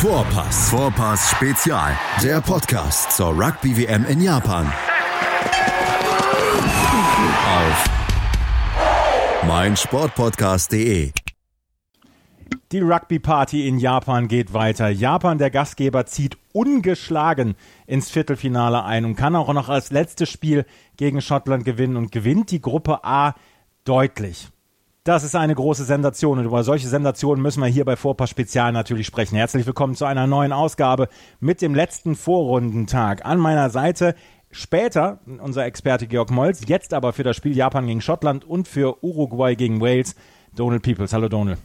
Vorpass. Vorpass Spezial. Der Podcast zur Rugby WM in Japan. Auf meinsportpodcast.de. Die Rugby Party in Japan geht weiter. Japan, der Gastgeber, zieht ungeschlagen ins Viertelfinale ein und kann auch noch als letztes Spiel gegen Schottland gewinnen und gewinnt die Gruppe A deutlich. Das ist eine große Sensation und über solche Sensationen müssen wir hier bei Vorpass Spezial natürlich sprechen. Herzlich willkommen zu einer neuen Ausgabe mit dem letzten Vorrundentag. An meiner Seite später unser Experte Georg Molz, jetzt aber für das Spiel Japan gegen Schottland und für Uruguay gegen Wales, Donald Peoples. Hallo Donald.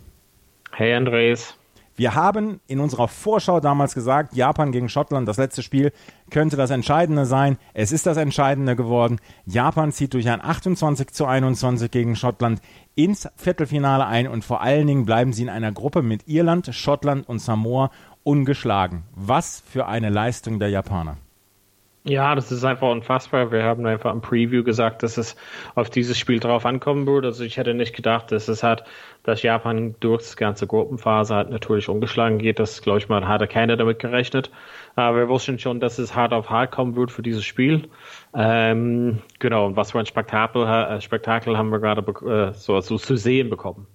Hey Andres. Wir haben in unserer Vorschau damals gesagt, Japan gegen Schottland, das letzte Spiel könnte das Entscheidende sein. Es ist das Entscheidende geworden. Japan zieht durch ein 28 zu 21 gegen Schottland ins Viertelfinale ein und vor allen Dingen bleiben sie in einer Gruppe mit Irland, Schottland und Samoa ungeschlagen. Was für eine Leistung der Japaner. Ja, das ist einfach unfassbar. Wir haben einfach im Preview gesagt, dass es auf dieses Spiel drauf ankommen würde. Also ich hätte nicht gedacht, dass es hat, dass Japan durch das ganze Gruppenphase halt natürlich ungeschlagen geht. Das, glaube ich mal, hatte keiner damit gerechnet. Aber wir wussten schon, dass es hart auf hart kommen wird für dieses Spiel. Ähm, genau, und was für ein Spektakel, äh, Spektakel haben wir gerade äh, so, so zu sehen bekommen.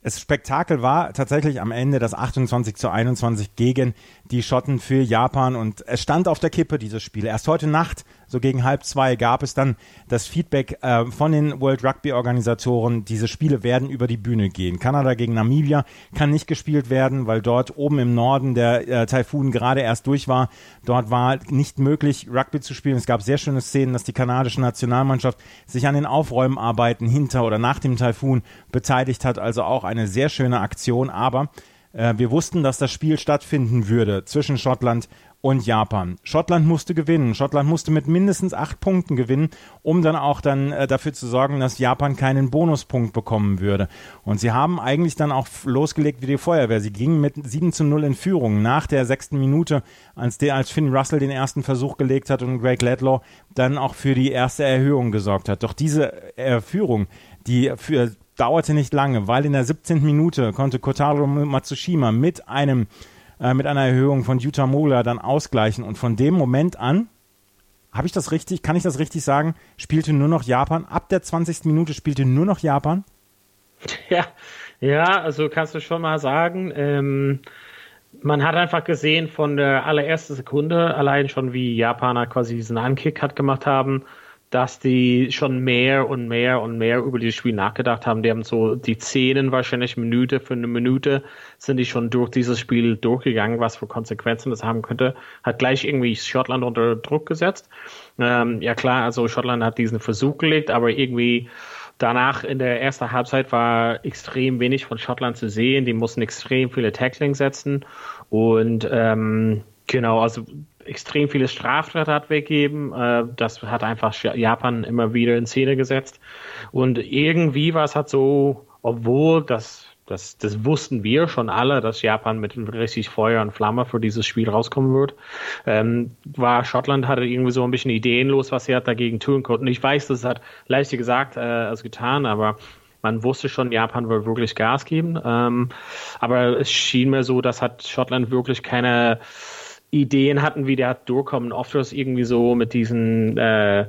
Das Spektakel war tatsächlich am Ende das 28 zu 21 gegen die Schotten für Japan und es stand auf der Kippe dieses Spiel. Erst heute Nacht, so gegen halb zwei, gab es dann das Feedback äh, von den World Rugby Organisatoren, diese Spiele werden über die Bühne gehen. Kanada gegen Namibia kann nicht gespielt werden, weil dort oben im Norden der äh, Taifun gerade erst durch war. Dort war nicht möglich, Rugby zu spielen. Es gab sehr schöne Szenen, dass die kanadische Nationalmannschaft sich an den Aufräumarbeiten hinter oder nach dem Taifun beteiligt hat, also auch eine sehr schöne Aktion, aber äh, wir wussten, dass das Spiel stattfinden würde zwischen Schottland und Japan. Schottland musste gewinnen. Schottland musste mit mindestens acht Punkten gewinnen, um dann auch dann äh, dafür zu sorgen, dass Japan keinen Bonuspunkt bekommen würde. Und sie haben eigentlich dann auch losgelegt wie die Feuerwehr. Sie gingen mit 7 zu 0 in Führung nach der sechsten Minute, als, der, als Finn Russell den ersten Versuch gelegt hat und Greg Ledlow dann auch für die erste Erhöhung gesorgt hat. Doch diese äh, Führung, die für dauerte nicht lange, weil in der 17. Minute konnte Kotaro Matsushima mit einem äh, mit einer Erhöhung von Yuta Mola dann ausgleichen und von dem Moment an habe ich das richtig, kann ich das richtig sagen, spielte nur noch Japan. Ab der 20. Minute spielte nur noch Japan. Ja, ja, also kannst du schon mal sagen, ähm, man hat einfach gesehen von der allerersten Sekunde, allein schon wie Japaner quasi diesen Ankick hat gemacht haben, dass die schon mehr und mehr und mehr über dieses Spiel nachgedacht haben. Die haben so die Szenen wahrscheinlich Minute für eine Minute sind die schon durch dieses Spiel durchgegangen, was für Konsequenzen das haben könnte. Hat gleich irgendwie Schottland unter Druck gesetzt. Ähm, ja klar, also Schottland hat diesen Versuch gelegt, aber irgendwie danach in der ersten Halbzeit war extrem wenig von Schottland zu sehen. Die mussten extrem viele Tackling setzen und ähm, genau, also extrem viele Straftat weggeben. Äh, das hat einfach Japan immer wieder in Szene gesetzt. Und irgendwie war es halt so, obwohl das das, das wussten wir schon alle, dass Japan mit richtig Feuer und Flamme für dieses Spiel rauskommen wird. Ähm, war Schottland hatte irgendwie so ein bisschen ideenlos, was sie hat dagegen tun konnten. Ich weiß, das hat leichter gesagt äh, als getan, aber man wusste schon, Japan wird wirklich Gas geben. Ähm, aber es schien mir so, dass hat Schottland wirklich keine Ideen hatten, wie der durchkommen. Oft ist irgendwie so mit diesen äh,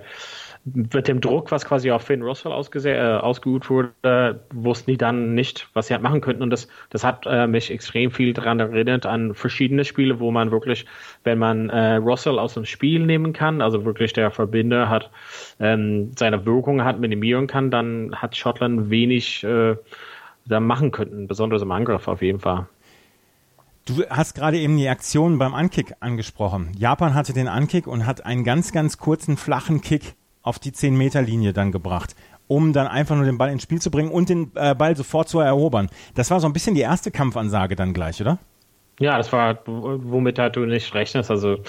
mit dem Druck, was quasi auf Finn Russell äh, ausgeübt wurde, wussten die dann nicht, was sie halt machen könnten. Und das, das hat äh, mich extrem viel daran erinnert an verschiedene Spiele, wo man wirklich, wenn man äh, Russell aus dem Spiel nehmen kann, also wirklich der Verbinder hat, ähm, seine Wirkung hat, minimieren kann, dann hat Schottland wenig äh, da machen könnten, besonders im Angriff auf jeden Fall. Du hast gerade eben die Aktion beim Ankick angesprochen. Japan hatte den Ankick und hat einen ganz, ganz kurzen, flachen Kick auf die 10-Meter-Linie dann gebracht, um dann einfach nur den Ball ins Spiel zu bringen und den äh, Ball sofort zu erobern. Das war so ein bisschen die erste Kampfansage dann gleich, oder? Ja, das war, womit halt du nicht rechnest. Also,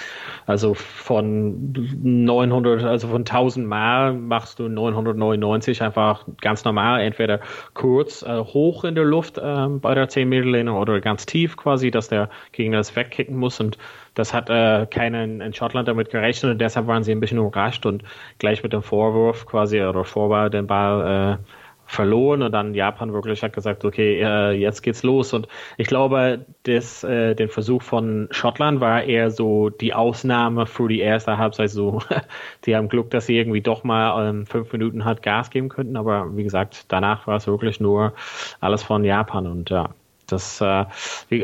also von 900, also von 1000 Mal machst du 999 einfach ganz normal, entweder kurz äh, hoch in der Luft äh, bei der 10 Meter Linie oder ganz tief quasi, dass der Gegner das wegkicken muss und das hat äh, keiner in Schottland damit gerechnet und deshalb waren sie ein bisschen überrascht und gleich mit dem Vorwurf quasi oder Vorball den Ball äh, verloren und dann Japan wirklich hat gesagt, okay, äh, jetzt geht's los. Und ich glaube, das, äh, den Versuch von Schottland war eher so die Ausnahme für die erste Halbzeit. So, die haben Glück, dass sie irgendwie doch mal ähm, fünf Minuten hat Gas geben könnten. Aber wie gesagt, danach war es wirklich nur alles von Japan und ja. Das, äh,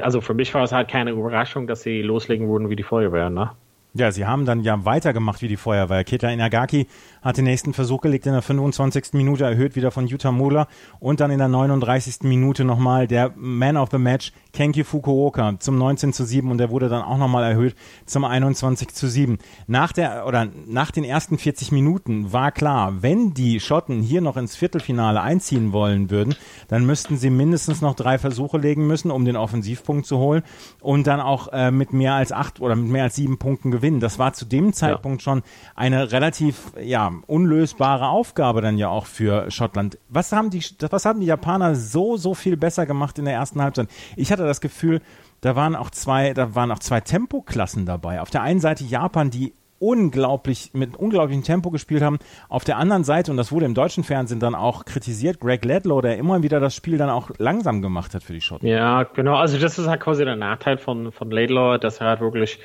also für mich war es halt keine Überraschung, dass sie loslegen würden wie die Feuerwehr, ne? Ja, sie haben dann ja weitergemacht wie die Feuerwehr. Keta Inagaki hat den nächsten Versuch gelegt in der 25. Minute, erhöht wieder von Yuta Mula und dann in der 39. Minute nochmal der Man of the Match, Kenki Fukuoka, zum 19 zu 7 und der wurde dann auch nochmal erhöht zum 21 zu 7. Nach der, oder nach den ersten 40 Minuten war klar, wenn die Schotten hier noch ins Viertelfinale einziehen wollen würden, dann müssten sie mindestens noch drei Versuche legen müssen, um den Offensivpunkt zu holen und dann auch äh, mit mehr als acht oder mit mehr als sieben Punkten gewinnen. Das war zu dem Zeitpunkt ja. schon eine relativ, ja, unlösbare Aufgabe dann ja auch für Schottland. Was haben die, was haben die Japaner so, so viel besser gemacht in der ersten Halbzeit? Ich hatte das Gefühl, da waren auch zwei, da waren auch zwei Tempoklassen dabei. Auf der einen Seite Japan, die unglaublich mit unglaublichem Tempo gespielt haben. Auf der anderen Seite, und das wurde im deutschen Fernsehen dann auch kritisiert, Greg Ledlow, der immer wieder das Spiel dann auch langsam gemacht hat für die Schotten. Ja, genau. Also das ist halt quasi der Nachteil von, von Laidlaw, dass er halt wirklich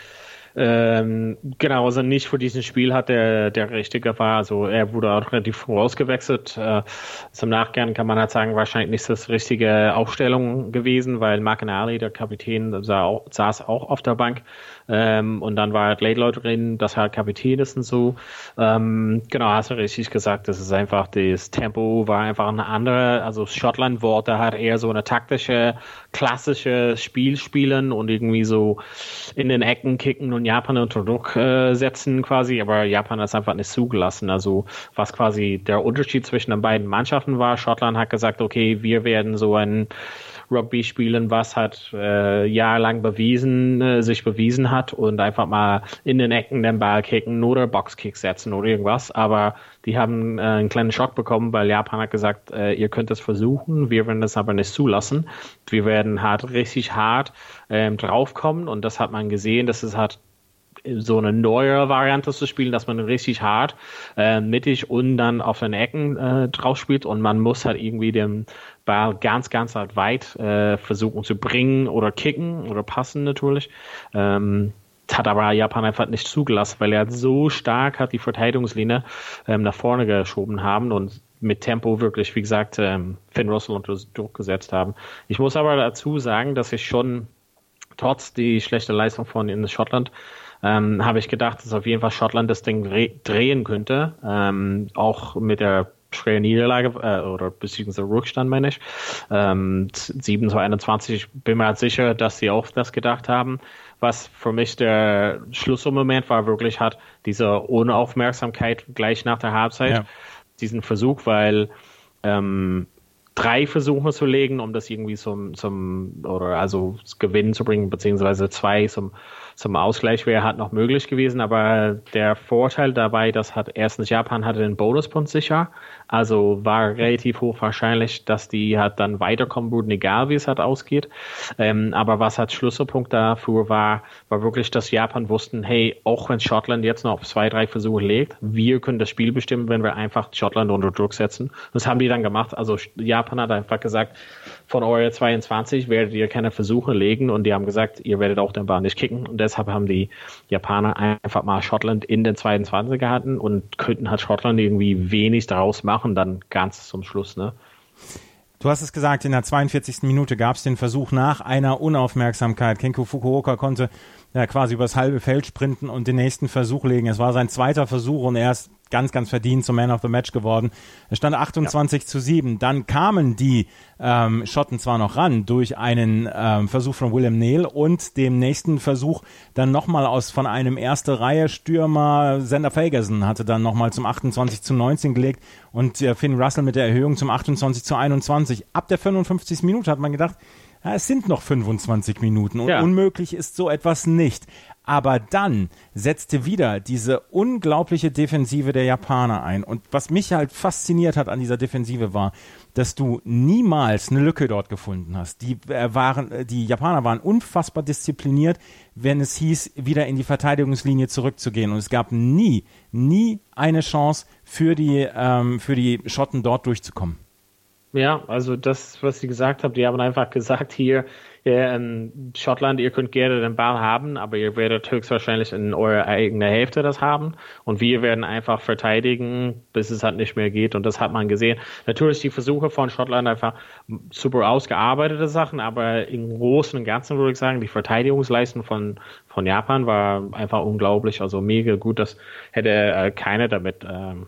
ähm, genau, also nicht für dieses Spiel hat der, der Richtige war. Also er wurde auch relativ vorausgewechselt. Äh, zum Nachgang kann man halt sagen, wahrscheinlich nicht das richtige Aufstellung gewesen, weil Mark Ali, der Kapitän, auch, saß auch auf der Bank. Ähm, und dann war halt Laidlaw drin, das halt Kapitän ist und so. Ähm, genau, hast du richtig gesagt, das ist einfach, das Tempo war einfach eine andere, also Schottland wollte halt eher so eine taktische, klassische Spiel spielen und irgendwie so in den Ecken kicken und Japan unter Druck äh, setzen quasi, aber Japan hat es einfach nicht zugelassen. Also was quasi der Unterschied zwischen den beiden Mannschaften war, Schottland hat gesagt, okay, wir werden so ein Rugby spielen, was hat äh, jahrelang bewiesen, äh, sich bewiesen hat und einfach mal in den Ecken den Ball kicken oder Boxkick setzen oder irgendwas. Aber die haben äh, einen kleinen Schock bekommen, weil Japan hat gesagt, äh, ihr könnt es versuchen, wir werden das aber nicht zulassen. Wir werden hart, richtig hart ähm, draufkommen und das hat man gesehen, dass es hat so eine neue Variante zu spielen, dass man richtig hart äh, mittig und dann auf den Ecken äh, drauf spielt und man muss halt irgendwie den Ball ganz, ganz halt weit äh, versuchen zu bringen oder kicken oder passen natürlich. Ähm, hat aber Japan einfach nicht zugelassen, weil er so stark hat die Verteidigungslinie ähm, nach vorne geschoben haben und mit Tempo wirklich, wie gesagt, ähm, Finn Russell unter Druck gesetzt haben. Ich muss aber dazu sagen, dass ich schon trotz die schlechte Leistung von in Schottland ähm, habe ich gedacht, dass auf jeden Fall Schottland das Ding drehen könnte. Ähm, auch mit der schweren Niederlage äh, oder beziehungsweise Rückstand, meine ich. Ähm, 7 zu 21, ich bin mir halt sicher, dass sie auch das gedacht haben. Was für mich der Schlüsselmoment war, wirklich hat diese Unaufmerksamkeit gleich nach der Halbzeit, ja. diesen Versuch, weil ähm, drei Versuche zu legen, um das irgendwie zum, zum oder also Gewinn zu bringen, beziehungsweise zwei zum zum Ausgleich wäre halt noch möglich gewesen, aber der Vorteil dabei, dass hat erstens Japan hatte den Bonuspunkt sicher, also war relativ hoch wahrscheinlich, dass die halt dann weiterkommen würden, egal wie es halt ausgeht. Ähm, aber was halt Schlüsselpunkt dafür war, war wirklich, dass Japan wussten, hey, auch wenn Schottland jetzt noch auf zwei, drei Versuche legt, wir können das Spiel bestimmen, wenn wir einfach Schottland unter Druck setzen. Das haben die dann gemacht. Also Japan hat einfach gesagt, von Euro 22 werdet ihr keine Versuche legen und die haben gesagt, ihr werdet auch den Ball nicht kicken und deshalb haben die Japaner einfach mal Schottland in den 22 gehalten und könnten halt Schottland irgendwie wenig daraus machen machen dann ganz zum Schluss, ne? Du hast es gesagt, in der 42. Minute gab es den Versuch nach einer Unaufmerksamkeit. Kenko Fukuoka konnte ja, quasi übers halbe Feld sprinten und den nächsten Versuch legen. Es war sein zweiter Versuch und er ist ganz, ganz verdient zum Man of the Match geworden. Es stand 28 ja. zu 7. Dann kamen die ähm, Schotten zwar noch ran durch einen ähm, Versuch von William Neal und dem nächsten Versuch dann nochmal aus von einem erste Reihe Stürmer Sander Fagerson hatte dann nochmal zum 28 zu 19 gelegt und äh, Finn Russell mit der Erhöhung zum 28 zu 21. Ab der 55. Minute hat man gedacht, ja, es sind noch 25 Minuten und ja. unmöglich ist so etwas nicht. Aber dann setzte wieder diese unglaubliche Defensive der Japaner ein. Und was mich halt fasziniert hat an dieser Defensive war, dass du niemals eine Lücke dort gefunden hast. Die äh, waren, äh, die Japaner waren unfassbar diszipliniert, wenn es hieß, wieder in die Verteidigungslinie zurückzugehen. Und es gab nie, nie eine Chance für die, ähm, für die Schotten dort durchzukommen. Ja, also das, was Sie gesagt haben, die haben einfach gesagt, hier in Schottland, ihr könnt gerne den Ball haben, aber ihr werdet höchstwahrscheinlich in eurer eigenen Hälfte das haben und wir werden einfach verteidigen, bis es halt nicht mehr geht und das hat man gesehen. Natürlich die Versuche von Schottland einfach super ausgearbeitete Sachen, aber im Großen und Ganzen würde ich sagen, die Verteidigungsleistung von, von Japan war einfach unglaublich, also mega gut, das hätte äh, keiner damit ähm,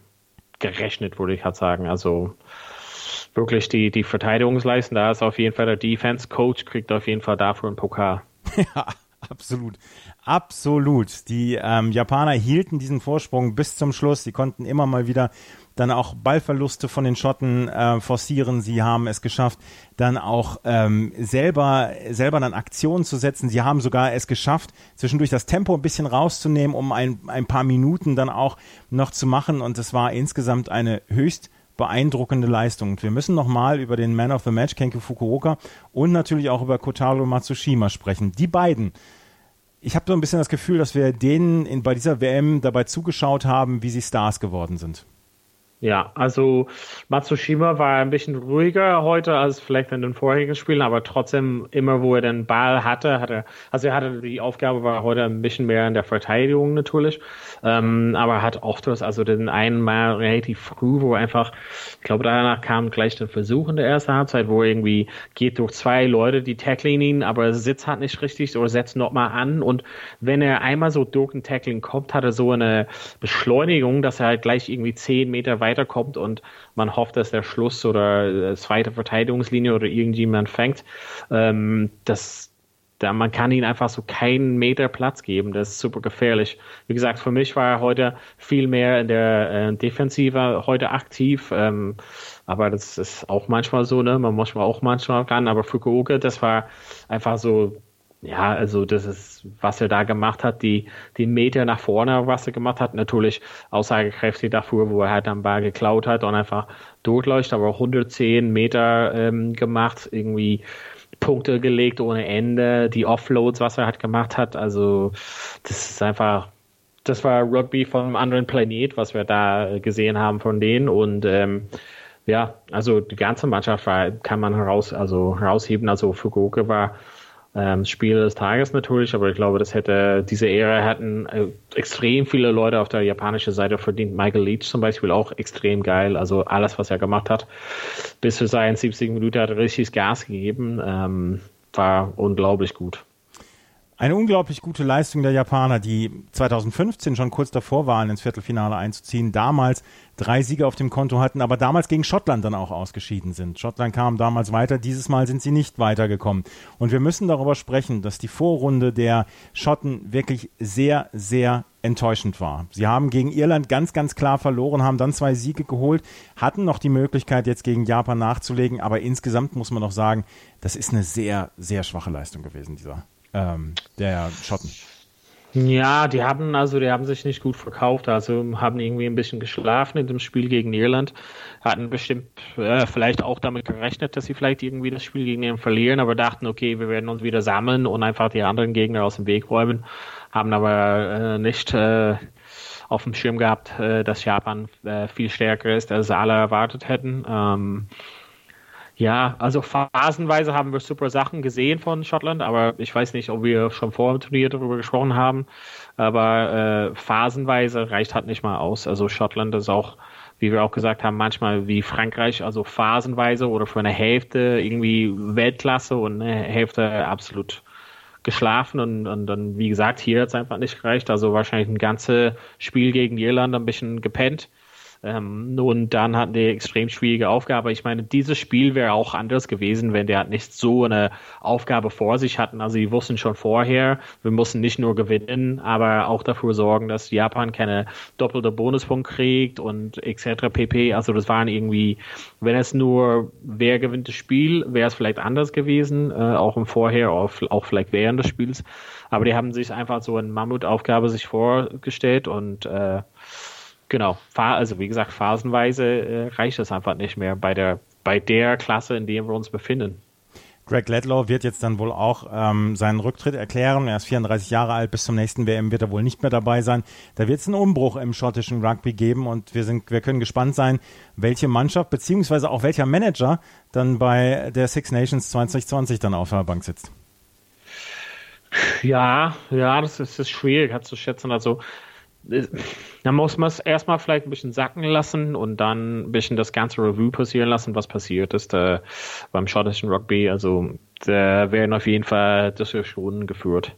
gerechnet, würde ich halt sagen. Also wirklich die, die Verteidigungsleistung. Da ist auf jeden Fall der Defense Coach, kriegt auf jeden Fall dafür einen Pokal. Ja, absolut. Absolut. Die ähm, Japaner hielten diesen Vorsprung bis zum Schluss. Sie konnten immer mal wieder dann auch Ballverluste von den Schotten äh, forcieren. Sie haben es geschafft, dann auch ähm, selber, selber dann Aktionen zu setzen. Sie haben sogar es geschafft, zwischendurch das Tempo ein bisschen rauszunehmen, um ein, ein paar Minuten dann auch noch zu machen. Und es war insgesamt eine höchst beeindruckende Leistung. Wir müssen nochmal über den Man of the Match, Kenki Fukuoka, und natürlich auch über Kotaro Matsushima sprechen. Die beiden. Ich habe so ein bisschen das Gefühl, dass wir denen in, bei dieser WM dabei zugeschaut haben, wie sie Stars geworden sind. Ja, also Matsushima war ein bisschen ruhiger heute als vielleicht in den vorigen Spielen, aber trotzdem immer, wo er den Ball hatte, hatte also er hatte die Aufgabe war heute ein bisschen mehr in der Verteidigung natürlich, ähm, aber hat oft das, also den einen Mal relativ früh, wo einfach, ich glaube danach kam gleich der Versuch in der ersten Halbzeit, wo er irgendwie geht durch zwei Leute, die tackling ihn, aber er sitzt halt nicht richtig oder setzt nochmal an und wenn er einmal so durch ein Tackling kommt, hat er so eine Beschleunigung, dass er halt gleich irgendwie zehn Meter weit weiterkommt und man hofft, dass der Schluss oder zweite Verteidigungslinie oder irgendjemand fängt. Ähm, das, da, man kann ihm einfach so keinen Meter Platz geben. Das ist super gefährlich. Wie gesagt, für mich war er heute viel mehr in der äh, Defensive heute aktiv. Ähm, aber das ist auch manchmal so, ne? Man muss auch manchmal ran. Aber Fukuoka, das war einfach so ja, also das ist, was er da gemacht hat, die, die Meter nach vorne, was er gemacht hat, natürlich aussagekräftig dafür, wo er halt am Ball geklaut hat und einfach durchläuft, aber 110 Meter ähm, gemacht, irgendwie Punkte gelegt ohne Ende, die Offloads, was er halt gemacht hat, also das ist einfach, das war Rugby von einem anderen Planet, was wir da gesehen haben von denen. Und ähm, ja, also die ganze Mannschaft war, kann man heraus, also herausheben, also Fukuoka war ähm, Spiel des Tages natürlich, aber ich glaube, das hätte, diese Ära hatten äh, extrem viele Leute auf der japanischen Seite verdient. Michael Leach zum Beispiel auch extrem geil, also alles, was er gemacht hat. Bis zu seinen 70 Minuten hat er richtig Gas gegeben, ähm, war unglaublich gut. Eine unglaublich gute Leistung der Japaner, die 2015 schon kurz davor waren, ins Viertelfinale einzuziehen, damals drei Siege auf dem Konto hatten, aber damals gegen Schottland dann auch ausgeschieden sind. Schottland kam damals weiter, dieses Mal sind sie nicht weitergekommen. Und wir müssen darüber sprechen, dass die Vorrunde der Schotten wirklich sehr, sehr enttäuschend war. Sie haben gegen Irland ganz, ganz klar verloren, haben dann zwei Siege geholt, hatten noch die Möglichkeit, jetzt gegen Japan nachzulegen, aber insgesamt muss man noch sagen, das ist eine sehr, sehr schwache Leistung gewesen, dieser ähm, der Schotten. Ja, die haben also, die haben sich nicht gut verkauft, also haben irgendwie ein bisschen geschlafen in dem Spiel gegen Irland, hatten bestimmt äh, vielleicht auch damit gerechnet, dass sie vielleicht irgendwie das Spiel gegen ihn verlieren, aber dachten, okay, wir werden uns wieder sammeln und einfach die anderen Gegner aus dem Weg räumen, haben aber äh, nicht äh, auf dem Schirm gehabt, äh, dass Japan äh, viel stärker ist, als alle erwartet hätten. Ähm, ja, also phasenweise haben wir super Sachen gesehen von Schottland, aber ich weiß nicht, ob wir schon vor dem Turnier darüber gesprochen haben. Aber äh, phasenweise reicht halt nicht mal aus. Also Schottland ist auch, wie wir auch gesagt haben, manchmal wie Frankreich, also phasenweise oder für eine Hälfte irgendwie Weltklasse und eine Hälfte absolut geschlafen und, und dann, wie gesagt, hier hat es einfach nicht gereicht. Also wahrscheinlich ein ganzes Spiel gegen Irland ein bisschen gepennt. Ähm, und dann hatten die extrem schwierige Aufgabe. Ich meine, dieses Spiel wäre auch anders gewesen, wenn der nicht so eine Aufgabe vor sich hatten. Also die wussten schon vorher, wir mussten nicht nur gewinnen, aber auch dafür sorgen, dass Japan keine doppelte Bonuspunkt kriegt und etc. pp. Also das waren irgendwie, wenn es nur wer gewinnt das Spiel, wäre es vielleicht anders gewesen, äh, auch im Vorher, auch, auch vielleicht während des Spiels. Aber die haben sich einfach so eine Mammutaufgabe sich vorgestellt und äh, Genau, also wie gesagt, phasenweise äh, reicht es einfach nicht mehr bei der, bei der Klasse, in der wir uns befinden. Greg Ledlow wird jetzt dann wohl auch ähm, seinen Rücktritt erklären. Er ist 34 Jahre alt, bis zum nächsten WM wird er wohl nicht mehr dabei sein. Da wird es einen Umbruch im schottischen Rugby geben und wir sind, wir können gespannt sein, welche Mannschaft beziehungsweise auch welcher Manager dann bei der Six Nations 2020 dann auf der Bank sitzt. Ja, ja, das ist, das ist schwierig hat zu schätzen. Also da muss man es erstmal vielleicht ein bisschen sacken lassen und dann ein bisschen das ganze Review passieren lassen, was passiert ist äh, beim schottischen Rugby. Also da werden auf jeden Fall Diskussionen geführt.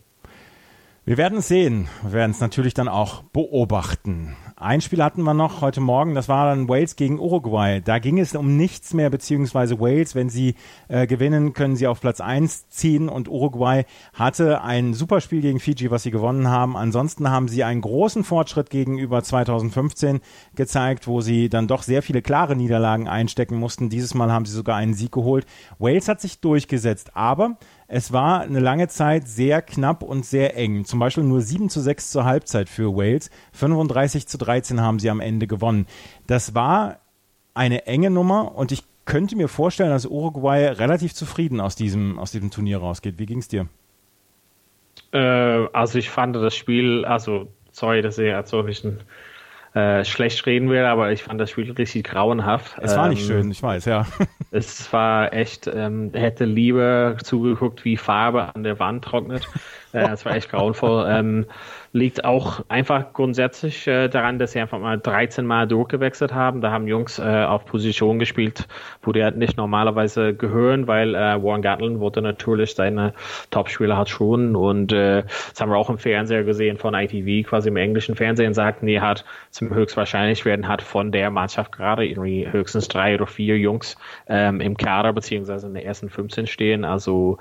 Wir werden es sehen. Wir werden es natürlich dann auch beobachten. Ein Spiel hatten wir noch heute Morgen, das war dann Wales gegen Uruguay. Da ging es um nichts mehr, beziehungsweise Wales, wenn sie äh, gewinnen, können sie auf Platz 1 ziehen und Uruguay hatte ein Superspiel gegen Fiji, was sie gewonnen haben. Ansonsten haben sie einen großen Fortschritt gegenüber 2015 gezeigt, wo sie dann doch sehr viele klare Niederlagen einstecken mussten. Dieses Mal haben sie sogar einen Sieg geholt. Wales hat sich durchgesetzt, aber es war eine lange Zeit sehr knapp und sehr eng. Zum Beispiel nur 7 zu 6 zur Halbzeit für Wales. 35 zu 13 haben sie am Ende gewonnen. Das war eine enge Nummer und ich könnte mir vorstellen, dass Uruguay relativ zufrieden aus diesem, aus diesem Turnier rausgeht. Wie ging es dir? Äh, also ich fand das Spiel, also sorry, dass ich jetzt so ein bisschen äh, schlecht reden will, aber ich fand das Spiel richtig grauenhaft. Es war ähm, nicht schön, ich weiß, ja. es war echt, ähm, hätte lieber zugeguckt, wie Farbe an der Wand trocknet. Äh, es war echt grauenvoll. Ähm, liegt auch einfach grundsätzlich äh, daran, dass sie einfach mal 13 Mal durchgewechselt haben. Da haben Jungs äh, auf Position gespielt, wo die halt nicht normalerweise gehören, weil äh, Warren Gatlin wurde natürlich seine Topspieler hat schon und äh, das haben wir auch im Fernseher gesehen von ITV, quasi im englischen Fernsehen sagten, die hat zum höchstwahrscheinlich werden hat von der Mannschaft gerade irgendwie höchstens drei oder vier Jungs ähm, im Kader beziehungsweise in der ersten 15 stehen. Also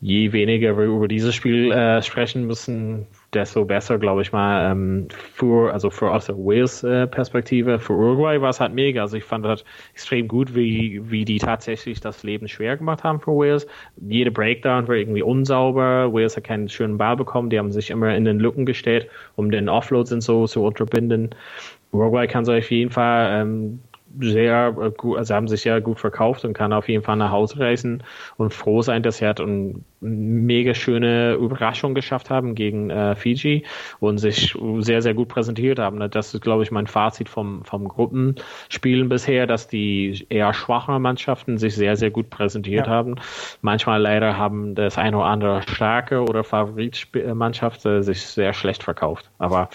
je weniger wir über dieses Spiel äh, sprechen müssen, desto besser, glaube ich mal, ähm, für, also für aus der Wales-Perspektive. Äh, für Uruguay war es halt mega. Also ich fand das extrem gut, wie, wie die tatsächlich das Leben schwer gemacht haben für Wales. Jede Breakdown war irgendwie unsauber. Wales hat keinen schönen Ball bekommen. Die haben sich immer in den Lücken gestellt, um den Offloads und so zu unterbinden. Uruguay kann so auf jeden Fall ähm, sehr äh, gut, also haben sich ja gut verkauft und kann auf jeden Fall nach Hause reisen und froh sein, dass sie halt eine mega schöne Überraschung geschafft haben gegen äh, Fiji und sich sehr, sehr gut präsentiert haben. Das ist, glaube ich, mein Fazit vom, vom Gruppenspielen bisher, dass die eher schwachen Mannschaften sich sehr, sehr gut präsentiert ja. haben. Manchmal leider haben das eine oder andere starke oder Favoritmannschaft äh, sich sehr schlecht verkauft. Aber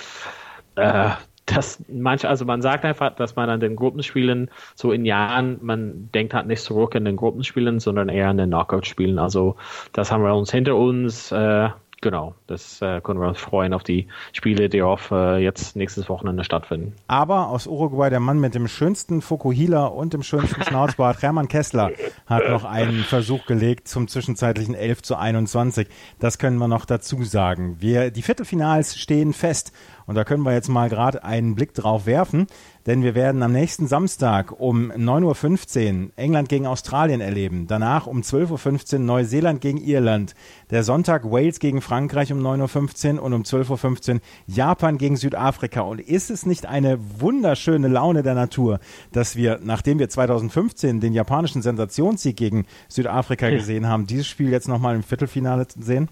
äh, dass manche, also man sagt einfach, dass man an den Gruppenspielen so in Jahren, man denkt halt nicht zurück in den Gruppenspielen, sondern eher an den Knockout-Spielen. Also das haben wir uns hinter uns. Äh, Genau, das äh, können wir uns freuen auf die Spiele, die auf äh, jetzt nächstes Wochenende stattfinden. Aber aus Uruguay der Mann mit dem schönsten Fukuhila und dem schönsten Schnauzbart, Hermann Kessler, hat noch einen Versuch gelegt zum zwischenzeitlichen 11 zu 21. Das können wir noch dazu sagen. Wir, die Viertelfinals stehen fest und da können wir jetzt mal gerade einen Blick drauf werfen, denn wir werden am nächsten Samstag um 9.15 Uhr England gegen Australien erleben. Danach um 12.15 Uhr Neuseeland gegen Irland. Der Sonntag Wales gegen Frankreich um 9.15 Uhr und um 12.15 Uhr Japan gegen Südafrika. Und ist es nicht eine wunderschöne Laune der Natur, dass wir, nachdem wir 2015 den japanischen Sensationssieg gegen Südafrika gesehen haben, dieses Spiel jetzt nochmal im Viertelfinale sehen?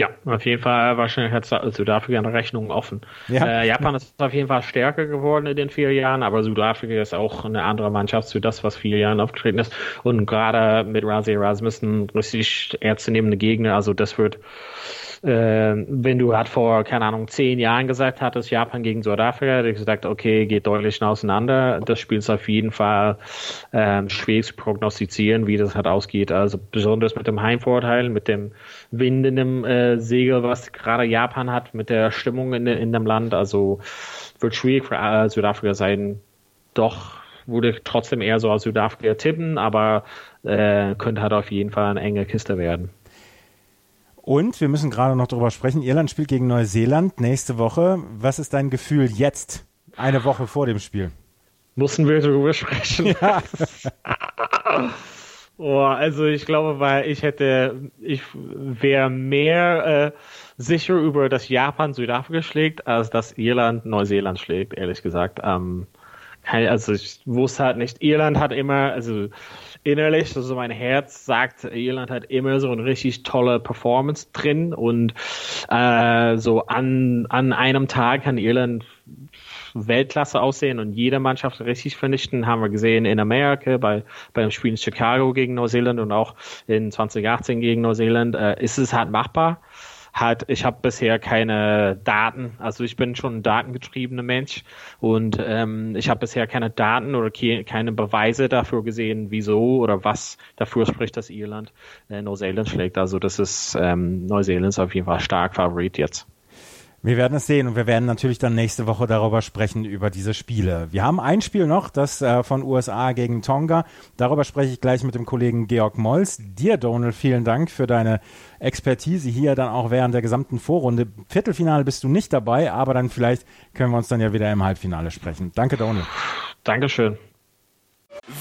Ja, auf jeden Fall wahrscheinlich hat Südafrika eine Rechnung offen. Ja. Äh, Japan ist auf jeden Fall stärker geworden in den vier Jahren, aber Südafrika ist auch eine andere Mannschaft für das, was vier Jahren aufgetreten ist. Und gerade mit Razi Rasmussen richtig ernstzunehmende Gegner, also das wird äh, wenn du halt vor, keine Ahnung, zehn Jahren gesagt hattest, Japan gegen Südafrika, hätte ich gesagt, okay, geht deutlich auseinander. Das Spiel ist auf jeden Fall ähm, schwer zu prognostizieren, wie das halt ausgeht. Also besonders mit dem Heimvorteil, mit dem Wind in dem äh, Segel, was gerade Japan hat, mit der Stimmung in, in dem Land. Also wird schwierig für äh, Südafrika sein. Doch würde trotzdem eher so aus Südafrika tippen, aber äh, könnte halt auf jeden Fall eine enge Kiste werden. Und wir müssen gerade noch darüber sprechen. Irland spielt gegen Neuseeland nächste Woche. Was ist dein Gefühl jetzt, eine Woche vor dem Spiel? Mussten wir darüber sprechen? Ja. oh, also ich glaube, weil ich hätte, ich wäre mehr äh, sicher über, dass Japan Südafrika schlägt, als dass Irland Neuseeland schlägt, ehrlich gesagt. Ähm, also ich wusste halt nicht, Irland hat immer, also innerlich, also mein Herz sagt, Irland hat immer so eine richtig tolle Performance drin und äh, so an, an einem Tag kann Irland Weltklasse aussehen und jede Mannschaft richtig vernichten, haben wir gesehen in Amerika bei beim Spiel in Chicago gegen Neuseeland und auch in 2018 gegen Neuseeland äh, ist es halt machbar hat, ich habe bisher keine Daten, also ich bin schon ein datengetriebener Mensch und ähm, ich habe bisher keine Daten oder keine Beweise dafür gesehen, wieso oder was dafür spricht, dass Irland äh, Neuseeland schlägt. Also das ist ähm, Neuseeland ist auf jeden Fall stark Favorit jetzt. Wir werden es sehen und wir werden natürlich dann nächste Woche darüber sprechen, über diese Spiele. Wir haben ein Spiel noch, das äh, von USA gegen Tonga. Darüber spreche ich gleich mit dem Kollegen Georg Molls. Dir, Donald, vielen Dank für deine Expertise hier dann auch während der gesamten Vorrunde. Viertelfinale bist du nicht dabei, aber dann vielleicht können wir uns dann ja wieder im Halbfinale sprechen. Danke, Donald. Dankeschön.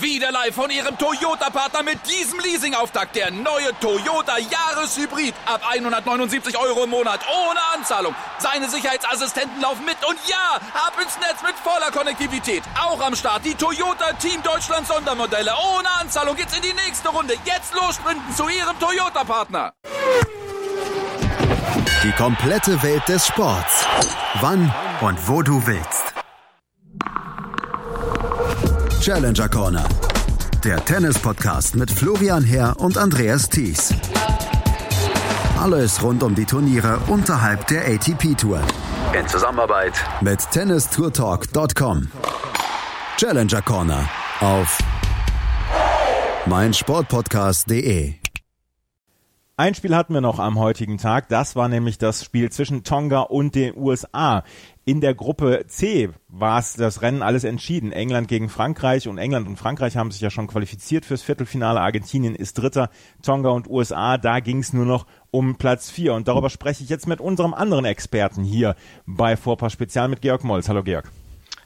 Wieder live von Ihrem Toyota-Partner mit diesem Leasing-Auftakt. Der neue Toyota Jahreshybrid. Ab 179 Euro im Monat. Ohne Anzahlung. Seine Sicherheitsassistenten laufen mit. Und ja, ab ins Netz mit voller Konnektivität. Auch am Start die Toyota Team Deutschland Sondermodelle. Ohne Anzahlung geht's in die nächste Runde. Jetzt los sprinten zu Ihrem Toyota-Partner. Die komplette Welt des Sports. Wann und wo du willst. Challenger Corner. Der Tennis-Podcast mit Florian Herr und Andreas Thies. Alles rund um die Turniere unterhalb der ATP-Tour. In Zusammenarbeit mit tennistourtalk.com. Challenger Corner auf meinsportpodcast.de. Ein Spiel hatten wir noch am heutigen Tag. Das war nämlich das Spiel zwischen Tonga und den USA. In der Gruppe C war es das Rennen alles entschieden. England gegen Frankreich und England und Frankreich haben sich ja schon qualifiziert fürs Viertelfinale. Argentinien ist Dritter, Tonga und USA, da ging es nur noch um Platz 4. Und darüber spreche ich jetzt mit unserem anderen Experten hier bei Vorpass Spezial mit Georg Molz. Hallo Georg.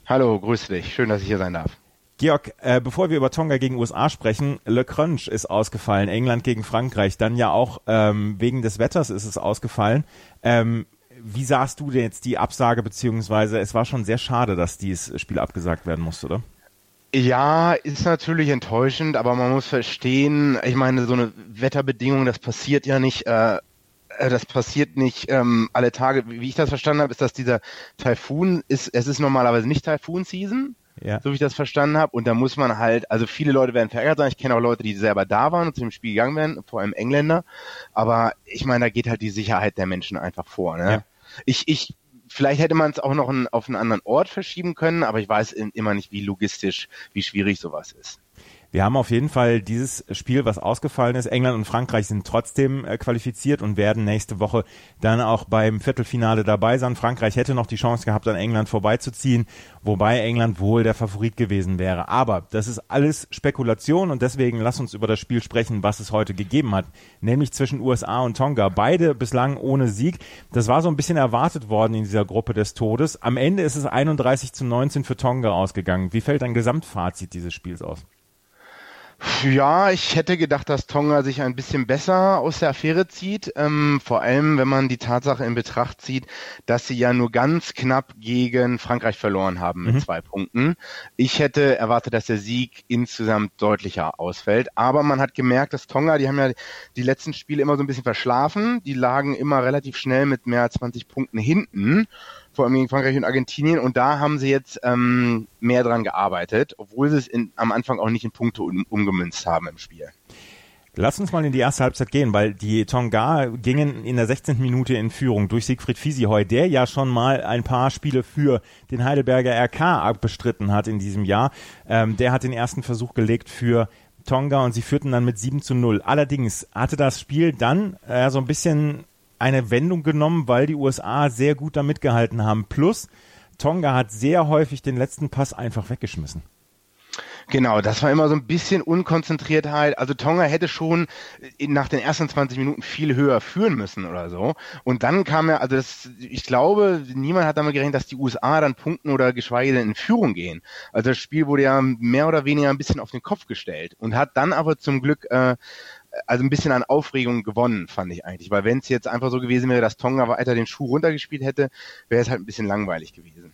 Hallo, grüß dich. Schön, dass ich hier sein darf. Georg, äh, bevor wir über Tonga gegen USA sprechen, Le Crunch ist ausgefallen, England gegen Frankreich, dann ja auch ähm, wegen des Wetters ist es ausgefallen. Ähm, wie sahst du denn jetzt die Absage, beziehungsweise es war schon sehr schade, dass dieses Spiel abgesagt werden musste, oder? Ja, ist natürlich enttäuschend, aber man muss verstehen, ich meine, so eine Wetterbedingung, das passiert ja nicht, äh, äh das passiert nicht ähm, alle Tage. Wie ich das verstanden habe, ist, dass dieser Taifun ist, es ist normalerweise nicht Taifun-Season, ja. so wie ich das verstanden habe. Und da muss man halt, also viele Leute werden verärgert sein. Ich kenne auch Leute, die selber da waren und zu dem Spiel gegangen werden, vor allem Engländer. Aber ich meine, da geht halt die Sicherheit der Menschen einfach vor. Ne? Ja. Ich, ich, vielleicht hätte man es auch noch ein, auf einen anderen Ort verschieben können, aber ich weiß immer nicht, wie logistisch, wie schwierig sowas ist. Wir haben auf jeden Fall dieses Spiel, was ausgefallen ist. England und Frankreich sind trotzdem äh, qualifiziert und werden nächste Woche dann auch beim Viertelfinale dabei sein. Frankreich hätte noch die Chance gehabt, an England vorbeizuziehen, wobei England wohl der Favorit gewesen wäre. Aber das ist alles Spekulation und deswegen lass uns über das Spiel sprechen, was es heute gegeben hat, nämlich zwischen USA und Tonga. Beide bislang ohne Sieg. Das war so ein bisschen erwartet worden in dieser Gruppe des Todes. Am Ende ist es 31 zu 19 für Tonga ausgegangen. Wie fällt dein Gesamtfazit dieses Spiels aus? Ja, ich hätte gedacht, dass Tonga sich ein bisschen besser aus der Affäre zieht. Ähm, vor allem, wenn man die Tatsache in Betracht zieht, dass sie ja nur ganz knapp gegen Frankreich verloren haben mit mhm. zwei Punkten. Ich hätte erwartet, dass der Sieg insgesamt deutlicher ausfällt. Aber man hat gemerkt, dass Tonga, die haben ja die letzten Spiele immer so ein bisschen verschlafen. Die lagen immer relativ schnell mit mehr als 20 Punkten hinten vor allem gegen Frankreich und Argentinien. Und da haben sie jetzt ähm, mehr dran gearbeitet, obwohl sie es in, am Anfang auch nicht in Punkte um, umgemünzt haben im Spiel. Lass uns mal in die erste Halbzeit gehen, weil die Tonga gingen in der 16. Minute in Führung durch Siegfried Fisiheu, der ja schon mal ein paar Spiele für den Heidelberger RK bestritten hat in diesem Jahr. Ähm, der hat den ersten Versuch gelegt für Tonga und sie führten dann mit 7 zu 0. Allerdings hatte das Spiel dann äh, so ein bisschen eine Wendung genommen, weil die USA sehr gut da mitgehalten haben. Plus, Tonga hat sehr häufig den letzten Pass einfach weggeschmissen. Genau, das war immer so ein bisschen Unkonzentriertheit. Also Tonga hätte schon nach den ersten 20 Minuten viel höher führen müssen oder so. Und dann kam ja, also das, ich glaube, niemand hat damit gerechnet, dass die USA dann punkten oder geschweige denn in Führung gehen. Also das Spiel wurde ja mehr oder weniger ein bisschen auf den Kopf gestellt und hat dann aber zum Glück äh, also ein bisschen an Aufregung gewonnen, fand ich eigentlich. Weil wenn es jetzt einfach so gewesen wäre, dass Tonga weiter den Schuh runtergespielt hätte, wäre es halt ein bisschen langweilig gewesen.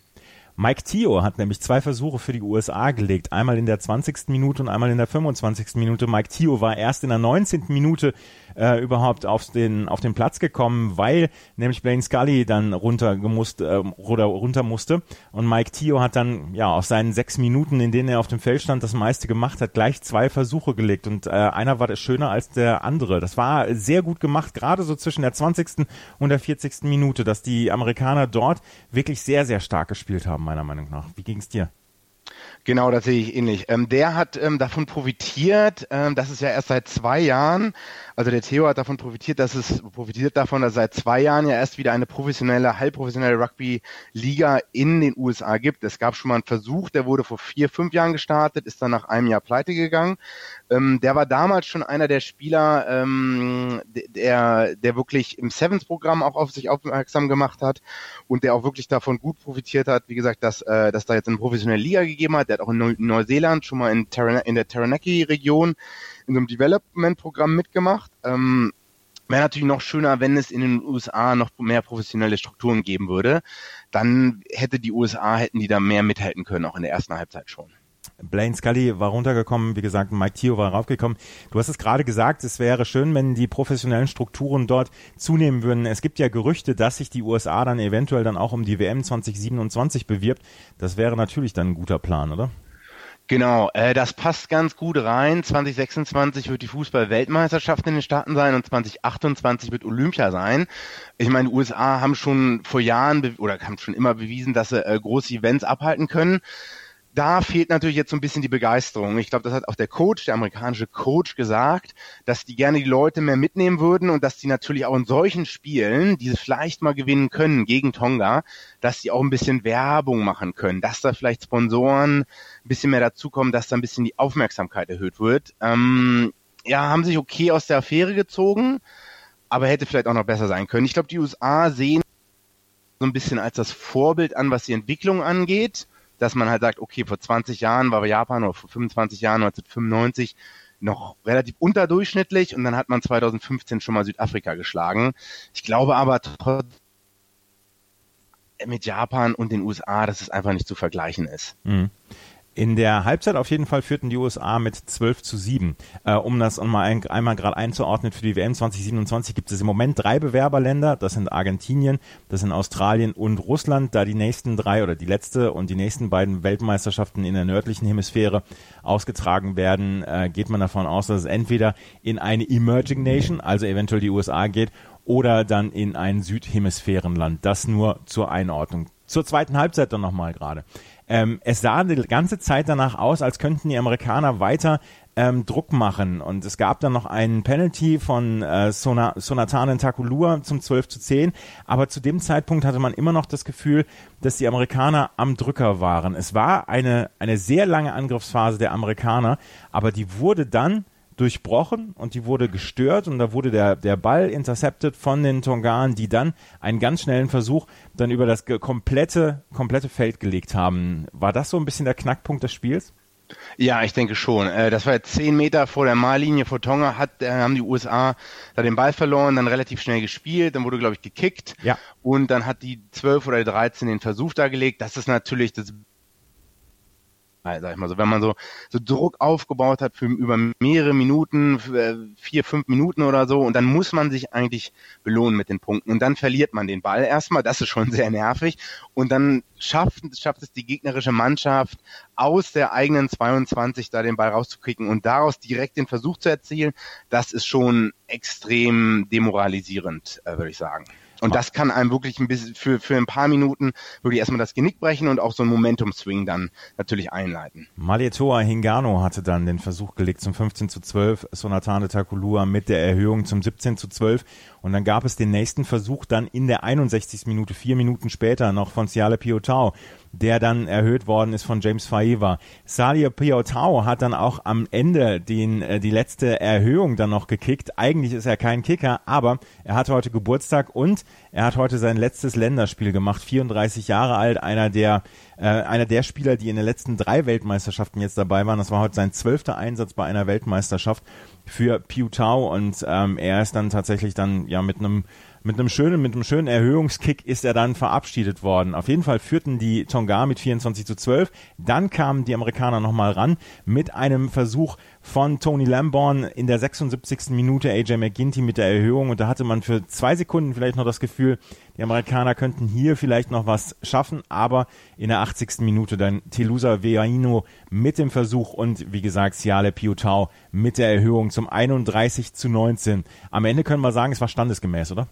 Mike Tio hat nämlich zwei Versuche für die USA gelegt. Einmal in der 20. Minute und einmal in der 25. Minute. Mike Tio war erst in der 19. Minute äh, überhaupt auf den, auf den Platz gekommen, weil nämlich Blaine Scully dann runter gemusst, äh, oder runter musste. Und Mike Tio hat dann, ja, aus seinen sechs Minuten, in denen er auf dem Feld stand, das meiste gemacht, hat gleich zwei Versuche gelegt. Und äh, einer war schöner als der andere. Das war sehr gut gemacht, gerade so zwischen der 20. und der 40. Minute, dass die Amerikaner dort wirklich sehr, sehr stark gespielt haben, meiner Meinung nach. Wie ging es dir? Genau, das sehe ich ähnlich. Ähm, der hat ähm, davon profitiert, ähm, das ist ja erst seit zwei Jahren, also der Theo hat davon profitiert, dass es profitiert davon, dass seit zwei Jahren ja erst wieder eine professionelle, halbprofessionelle Rugby-Liga in den USA gibt. Es gab schon mal einen Versuch, der wurde vor vier, fünf Jahren gestartet, ist dann nach einem Jahr pleite gegangen. Ähm, der war damals schon einer der Spieler, ähm, der, der wirklich im Sevens-Programm auch auf sich aufmerksam gemacht hat und der auch wirklich davon gut profitiert hat, wie gesagt, dass, äh, dass da jetzt eine professionelle Liga gegeben hat. Der hat auch in Neuseeland schon mal in, in der Taranaki-Region in so einem Development-Programm mitgemacht. Ähm, Wäre natürlich noch schöner, wenn es in den USA noch mehr professionelle Strukturen geben würde. Dann hätte die USA, hätten die da mehr mithalten können, auch in der ersten Halbzeit schon. Blaine Scully war runtergekommen, wie gesagt, Mike Tio war raufgekommen. Du hast es gerade gesagt, es wäre schön, wenn die professionellen Strukturen dort zunehmen würden. Es gibt ja Gerüchte, dass sich die USA dann eventuell dann auch um die WM 2027 bewirbt. Das wäre natürlich dann ein guter Plan, oder? Genau, äh, das passt ganz gut rein. 2026 wird die Fußball-Weltmeisterschaft in den Staaten sein und 2028 wird Olympia sein. Ich meine, die USA haben schon vor Jahren oder haben schon immer bewiesen, dass sie äh, große Events abhalten können da fehlt natürlich jetzt so ein bisschen die Begeisterung. Ich glaube, das hat auch der Coach, der amerikanische Coach gesagt, dass die gerne die Leute mehr mitnehmen würden und dass die natürlich auch in solchen Spielen, die sie vielleicht mal gewinnen können gegen Tonga, dass die auch ein bisschen Werbung machen können, dass da vielleicht Sponsoren ein bisschen mehr dazukommen, dass da ein bisschen die Aufmerksamkeit erhöht wird. Ähm, ja, haben sich okay aus der Affäre gezogen, aber hätte vielleicht auch noch besser sein können. Ich glaube, die USA sehen so ein bisschen als das Vorbild an, was die Entwicklung angeht dass man halt sagt, okay, vor 20 Jahren war Japan oder vor 25 Jahren, 1995, noch relativ unterdurchschnittlich und dann hat man 2015 schon mal Südafrika geschlagen. Ich glaube aber trotz mit Japan und den USA, dass es einfach nicht zu vergleichen ist. Mhm. In der Halbzeit auf jeden Fall führten die USA mit 12 zu 7. Äh, um das mal ein, einmal gerade einzuordnen, für die WM 2027 gibt es im Moment drei Bewerberländer. Das sind Argentinien, das sind Australien und Russland. Da die nächsten drei oder die letzte und die nächsten beiden Weltmeisterschaften in der nördlichen Hemisphäre ausgetragen werden, äh, geht man davon aus, dass es entweder in eine Emerging Nation, also eventuell die USA geht, oder dann in ein Südhemisphärenland. Das nur zur Einordnung. Zur zweiten Halbzeit dann nochmal gerade. Ähm, es sah die ganze Zeit danach aus, als könnten die Amerikaner weiter ähm, Druck machen. Und es gab dann noch einen Penalty von äh, Sona, Sonatanen Takulua zum 12 zu 10. Aber zu dem Zeitpunkt hatte man immer noch das Gefühl, dass die Amerikaner am Drücker waren. Es war eine, eine sehr lange Angriffsphase der Amerikaner, aber die wurde dann durchbrochen und die wurde gestört und da wurde der, der Ball intercepted von den Tongan, die dann einen ganz schnellen Versuch dann über das komplette, komplette Feld gelegt haben. War das so ein bisschen der Knackpunkt des Spiels? Ja, ich denke schon. Äh, das war jetzt zehn Meter vor der Mahllinie vor Tonga, hat, äh, haben die USA da den Ball verloren, dann relativ schnell gespielt, dann wurde, glaube ich, gekickt. Ja. Und dann hat die zwölf oder dreizehn den Versuch da gelegt. Das ist natürlich das sag ich mal so, wenn man so, so Druck aufgebaut hat für über mehrere Minuten, äh, vier, fünf Minuten oder so, und dann muss man sich eigentlich belohnen mit den Punkten. Und dann verliert man den Ball erstmal, das ist schon sehr nervig. Und dann schafft, schafft es die gegnerische Mannschaft aus der eigenen 22 da den Ball rauszukriegen und daraus direkt den Versuch zu erzielen. Das ist schon extrem demoralisierend, äh, würde ich sagen. Und das kann einem wirklich ein bisschen für, für ein paar Minuten wirklich erstmal das Genick brechen und auch so ein Momentum-Swing dann natürlich einleiten. Malietoa Hingano hatte dann den Versuch gelegt zum 15 zu 12, Sonatane Takulua mit der Erhöhung zum 17 zu 12 und dann gab es den nächsten Versuch dann in der 61. Minute, vier Minuten später noch von Siale Piotau der dann erhöht worden ist von James Faiva. Salia Piotau hat dann auch am Ende den, äh, die letzte Erhöhung dann noch gekickt. Eigentlich ist er kein Kicker, aber er hat heute Geburtstag und er hat heute sein letztes Länderspiel gemacht. 34 Jahre alt, einer der, äh, einer der Spieler, die in den letzten drei Weltmeisterschaften jetzt dabei waren. Das war heute sein zwölfter Einsatz bei einer Weltmeisterschaft für Piu Tau und ähm, er ist dann tatsächlich dann ja mit einem mit einem schönen, mit einem schönen Erhöhungskick ist er dann verabschiedet worden. Auf jeden Fall führten die Tonga mit 24 zu 12. Dann kamen die Amerikaner nochmal ran mit einem Versuch von Tony Lamborn in der 76. Minute AJ McGinty mit der Erhöhung und da hatte man für zwei Sekunden vielleicht noch das Gefühl, die Amerikaner könnten hier vielleicht noch was schaffen, aber in der 80. Minute dann Telusa Veaino mit dem Versuch und wie gesagt Siale Piutau mit der Erhöhung zum 31 zu 19. Am Ende können wir sagen, es war standesgemäß, oder?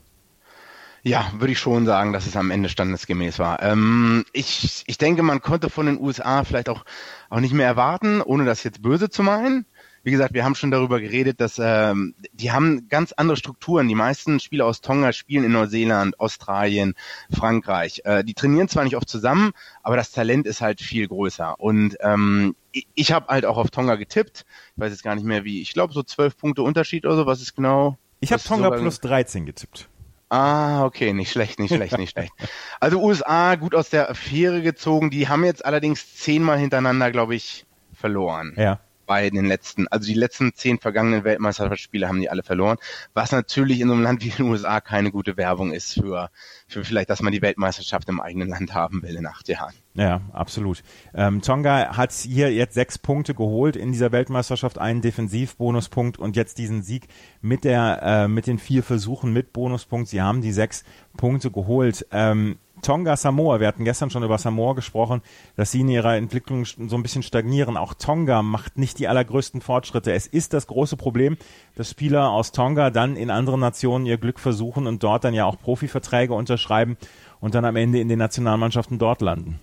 Ja, würde ich schon sagen, dass es am Ende standesgemäß war. Ähm, ich, ich denke, man konnte von den USA vielleicht auch, auch nicht mehr erwarten, ohne das jetzt böse zu meinen. Wie gesagt, wir haben schon darüber geredet, dass ähm, die haben ganz andere Strukturen. Die meisten Spieler aus Tonga spielen in Neuseeland, Australien, Frankreich. Äh, die trainieren zwar nicht oft zusammen, aber das Talent ist halt viel größer. Und ähm, ich, ich habe halt auch auf Tonga getippt. Ich weiß jetzt gar nicht mehr wie. Ich glaube so zwölf Punkte Unterschied oder so. Was ist genau? Ich habe Tonga plus 13 getippt. Ah, okay, nicht schlecht, nicht schlecht, nicht schlecht. Also USA gut aus der Affäre gezogen. Die haben jetzt allerdings zehnmal hintereinander, glaube ich, verloren. Ja bei den letzten, also die letzten zehn vergangenen Weltmeisterschaftsspiele haben die alle verloren, was natürlich in so einem Land wie den USA keine gute Werbung ist für, für vielleicht, dass man die Weltmeisterschaft im eigenen Land haben will in acht Jahren. Ja, absolut. Ähm, Tonga hat hier jetzt sechs Punkte geholt in dieser Weltmeisterschaft, einen Defensivbonuspunkt und jetzt diesen Sieg mit der äh, mit den vier Versuchen mit Bonuspunkt. Sie haben die sechs Punkte geholt. Ähm, Tonga Samoa, wir hatten gestern schon über Samoa gesprochen, dass sie in ihrer Entwicklung so ein bisschen stagnieren. Auch Tonga macht nicht die allergrößten Fortschritte. Es ist das große Problem, dass Spieler aus Tonga dann in anderen Nationen ihr Glück versuchen und dort dann ja auch Profiverträge unterschreiben und dann am Ende in den Nationalmannschaften dort landen.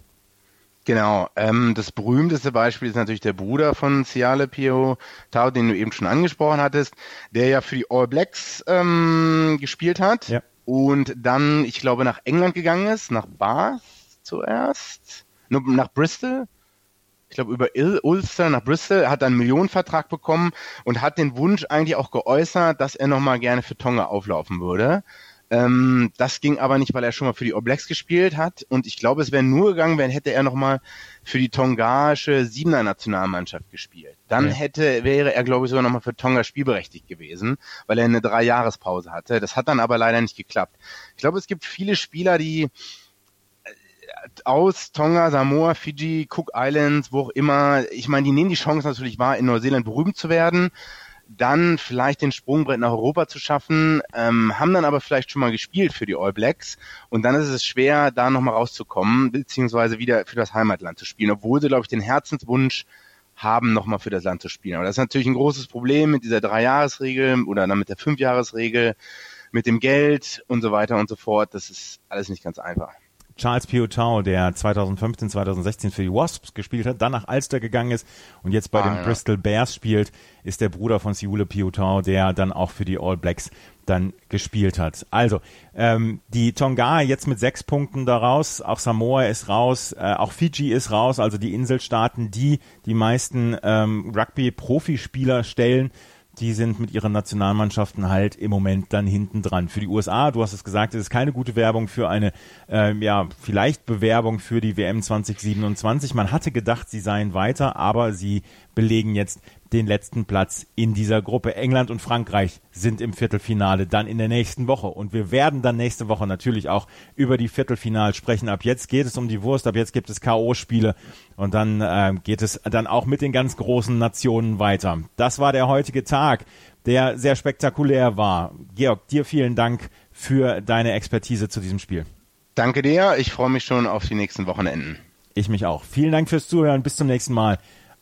Genau, ähm, das berühmteste Beispiel ist natürlich der Bruder von Siale Pio Tau, den du eben schon angesprochen hattest, der ja für die All Blacks ähm, gespielt hat. Ja und dann, ich glaube, nach England gegangen ist, nach Bath zuerst, nach Bristol. Ich glaube, über Ulster nach Bristol, hat einen Millionenvertrag bekommen und hat den Wunsch eigentlich auch geäußert, dass er nochmal gerne für Tonga auflaufen würde. Ähm, das ging aber nicht, weil er schon mal für die All Blacks gespielt hat. Und ich glaube, es wäre nur gegangen, wenn hätte er nochmal für die tongaische Siebener Nationalmannschaft gespielt. Dann ja. hätte, wäre er, glaube ich, sogar nochmal für Tonga spielberechtigt gewesen, weil er eine Dreijahrespause hatte. Das hat dann aber leider nicht geklappt. Ich glaube, es gibt viele Spieler, die äh, aus Tonga, Samoa, Fiji, Cook Islands, wo auch immer, ich meine, die nehmen die Chance natürlich wahr, in Neuseeland berühmt zu werden dann vielleicht den Sprungbrett nach Europa zu schaffen, ähm, haben dann aber vielleicht schon mal gespielt für die All Blacks und dann ist es schwer, da nochmal rauszukommen, beziehungsweise wieder für das Heimatland zu spielen, obwohl sie, glaube ich, den Herzenswunsch haben, nochmal für das Land zu spielen. Aber das ist natürlich ein großes Problem mit dieser Dreijahresregel oder dann mit der Fünfjahresregel, mit dem Geld und so weiter und so fort. Das ist alles nicht ganz einfach. Charles Piotau, der 2015, 2016 für die Wasps gespielt hat, dann nach Ulster gegangen ist und jetzt bei ah, den ja. Bristol Bears spielt, ist der Bruder von Siule Piotau, der dann auch für die All Blacks dann gespielt hat. Also, ähm, die Tonga jetzt mit sechs Punkten daraus, auch Samoa ist raus, äh, auch Fiji ist raus, also die Inselstaaten, die die meisten ähm, Rugby-Profispieler stellen, die sind mit ihren Nationalmannschaften halt im Moment dann hinten dran. Für die USA, du hast es gesagt, es ist keine gute Werbung für eine, äh, ja, vielleicht Bewerbung für die WM 2027. Man hatte gedacht, sie seien weiter, aber sie belegen jetzt den letzten Platz in dieser Gruppe. England und Frankreich sind im Viertelfinale dann in der nächsten Woche. Und wir werden dann nächste Woche natürlich auch über die Viertelfinal sprechen. Ab jetzt geht es um die Wurst, ab jetzt gibt es K.O.-Spiele und dann äh, geht es dann auch mit den ganz großen Nationen weiter. Das war der heutige Tag, der sehr spektakulär war. Georg, dir vielen Dank für deine Expertise zu diesem Spiel. Danke dir, ich freue mich schon auf die nächsten Wochenenden. Ich mich auch. Vielen Dank fürs Zuhören. Bis zum nächsten Mal.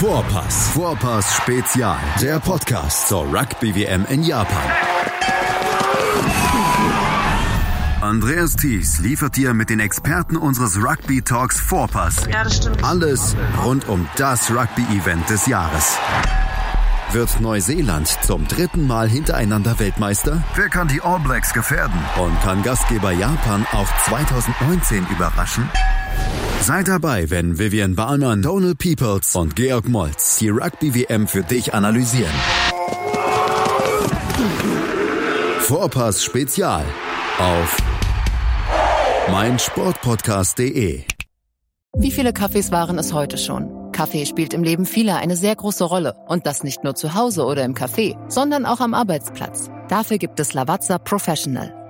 Vorpass. Vorpass Spezial. Der Podcast zur Rugby WM in Japan. Andreas Thies liefert dir mit den Experten unseres Rugby Talks Vorpass. Ja, das stimmt. Alles rund um das Rugby-Event des Jahres. Wird Neuseeland zum dritten Mal hintereinander Weltmeister? Wer kann die All Blacks gefährden? Und kann Gastgeber Japan auch 2019 überraschen? Seid dabei, wenn Vivian Bahlmann, Donald Peoples und Georg Moltz die Rugby-WM für dich analysieren. Vorpass Spezial auf meinsportpodcast.de. Wie viele Kaffees waren es heute schon? Kaffee spielt im Leben vieler eine sehr große Rolle. Und das nicht nur zu Hause oder im Café, sondern auch am Arbeitsplatz. Dafür gibt es Lavazza Professional.